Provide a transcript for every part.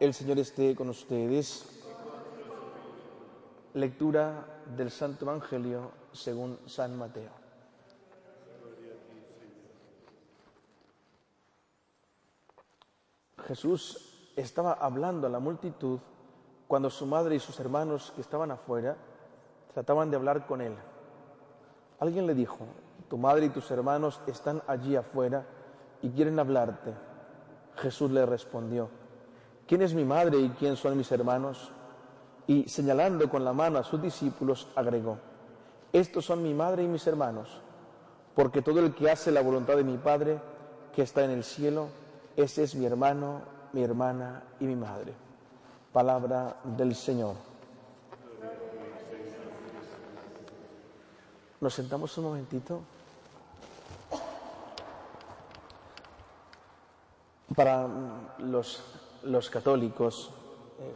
El Señor esté con ustedes. Lectura del Santo Evangelio según San Mateo. Jesús estaba hablando a la multitud cuando su madre y sus hermanos que estaban afuera trataban de hablar con él. Alguien le dijo, tu madre y tus hermanos están allí afuera y quieren hablarte. Jesús le respondió, ¿quién es mi madre y quién son mis hermanos? Y señalando con la mano a sus discípulos, agregó, estos son mi madre y mis hermanos, porque todo el que hace la voluntad de mi Padre, que está en el cielo, ese es mi hermano, mi hermana y mi madre. Palabra del Señor. Nos sentamos un momentito. Para los, los católicos, eh,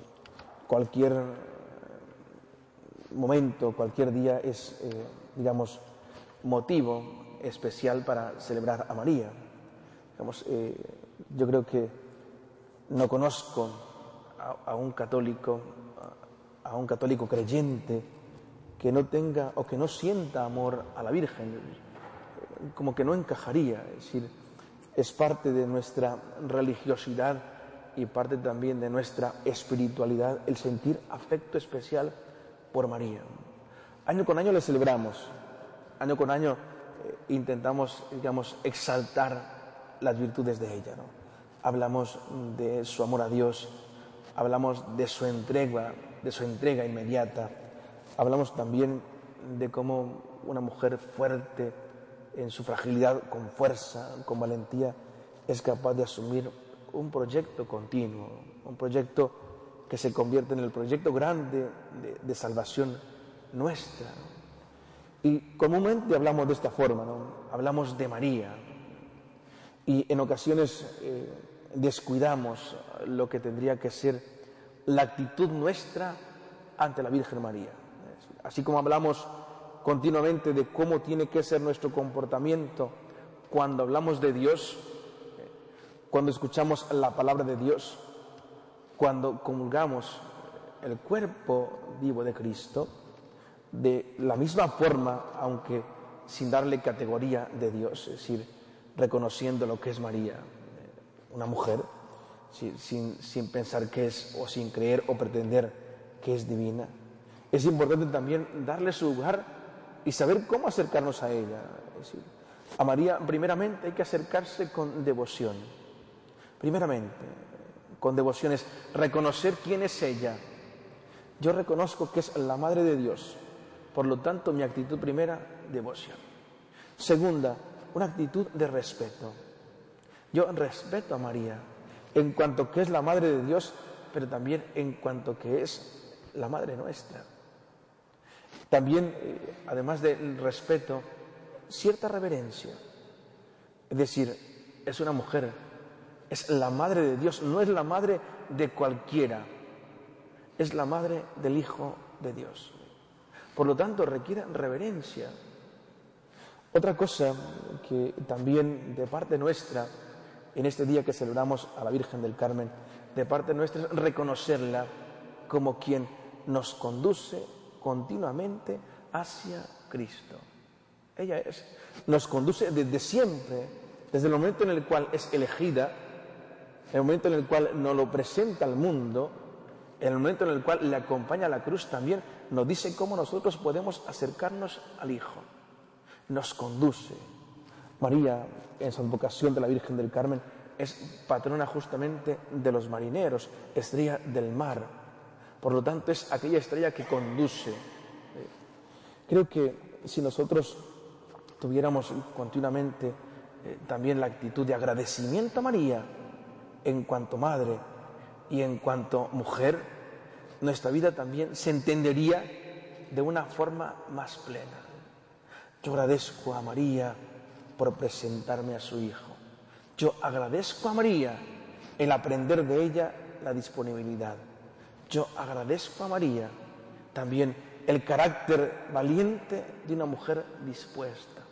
cualquier momento, cualquier día es, eh, digamos, motivo especial para celebrar a María. Digamos, eh, yo creo que no conozco a, un católico, a un católico creyente que no tenga o que no sienta amor a la Virgen, como que no encajaría, es decir, es parte de nuestra religiosidad y parte también de nuestra espiritualidad el sentir afecto especial por María. Año con año le celebramos, año con año eh, intentamos, digamos, exaltar las virtudes de ella. ¿no? Hablamos de su amor a Dios, hablamos de su entrega, de su entrega inmediata, hablamos también de cómo una mujer fuerte en su fragilidad, con fuerza, con valentía, es capaz de asumir un proyecto continuo, un proyecto que se convierte en el proyecto grande de, salvación nuestra. Y comúnmente hablamos de esta forma, ¿no? hablamos de María y en ocasiones eh, descuidamos lo que tendría que ser la actitud nuestra ante la Virgen María. Así como hablamos continuamente de cómo tiene que ser nuestro comportamiento cuando hablamos de Dios, cuando escuchamos la palabra de Dios, cuando comulgamos el cuerpo vivo de Cristo, de la misma forma, aunque sin darle categoría de Dios, es decir, reconociendo lo que es María, una mujer, sin, sin, pensar que es, o sin creer o pretender que es divina. Es importante también darle su lugar y saber cómo acercarnos a ella. Es decir, a María, primeramente, hay que acercarse con devoción. Primeramente, con devociones, reconocer quién es ella. Yo reconozco que es la Madre de Dios, por lo tanto mi actitud primera, devoción. Segunda, una actitud de respeto. Yo respeto a María en cuanto que es la Madre de Dios, pero también en cuanto que es la Madre nuestra. También, eh, además del respeto, cierta reverencia. Es decir, es una mujer es la madre de Dios, no es la madre de cualquiera, es la madre del Hijo de Dios. Por lo tanto, requiere reverencia. Otra cosa que también de parte nuestra, en este día que celebramos a la Virgen del Carmen, de parte nuestra es reconocerla como quien nos conduce continuamente hacia Cristo. Ella es, nos conduce desde siempre, desde el momento en el cual es elegida el momento en el cual nos lo presenta al mundo, el momento en el cual le acompaña a la cruz también, nos dice cómo nosotros podemos acercarnos al Hijo. Nos conduce. María, en su advocación de la Virgen del Carmen, es patrona justamente de los marineros, estrella del mar. Por lo tanto, es aquella estrella que conduce. Creo que si nosotros tuviéramos continuamente eh, también la actitud de agradecimiento a María, en cuanto madre y en cuanto mujer, nuestra vida también se entendería de una forma más plena. Yo agradezco a María por presentarme a su Hijo. Yo agradezco a María el aprender de ella la disponibilidad. Yo agradezco a María también el carácter valiente de una mujer dispuesta.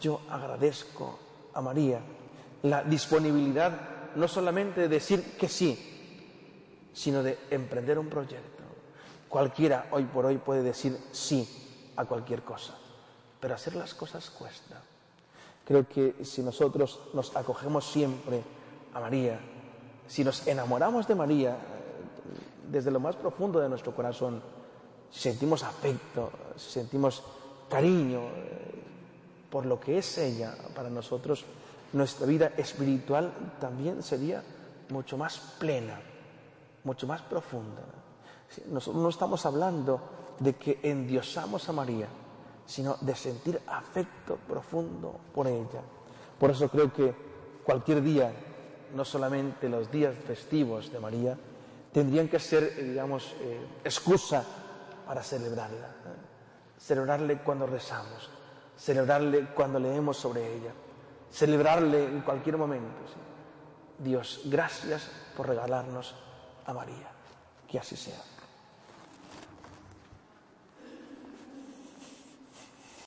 Yo agradezco a María la disponibilidad no solamente de decir que sí, sino de emprender un proyecto. Cualquiera hoy por hoy puede decir sí a cualquier cosa, pero hacer las cosas cuesta. Creo que si nosotros nos acogemos siempre a María, si nos enamoramos de María eh, desde lo más profundo de nuestro corazón, si sentimos afecto, si sentimos cariño eh, por lo que es ella para nosotros, nuestra vida espiritual también sería mucho más plena, mucho más profunda. Nosotros no estamos hablando de que endiosamos a María, sino de sentir afecto profundo por ella. Por eso creo que cualquier día, no solamente los días festivos de María, tendrían que ser, eh, digamos, eh, excusa para celebrarla. ¿eh? Celebrarle cuando rezamos, celebrarle cuando leemos sobre ella, celebrarle en cualquier momento. Dios, gracias por regalarnos a María. Que así sea.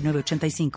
906985.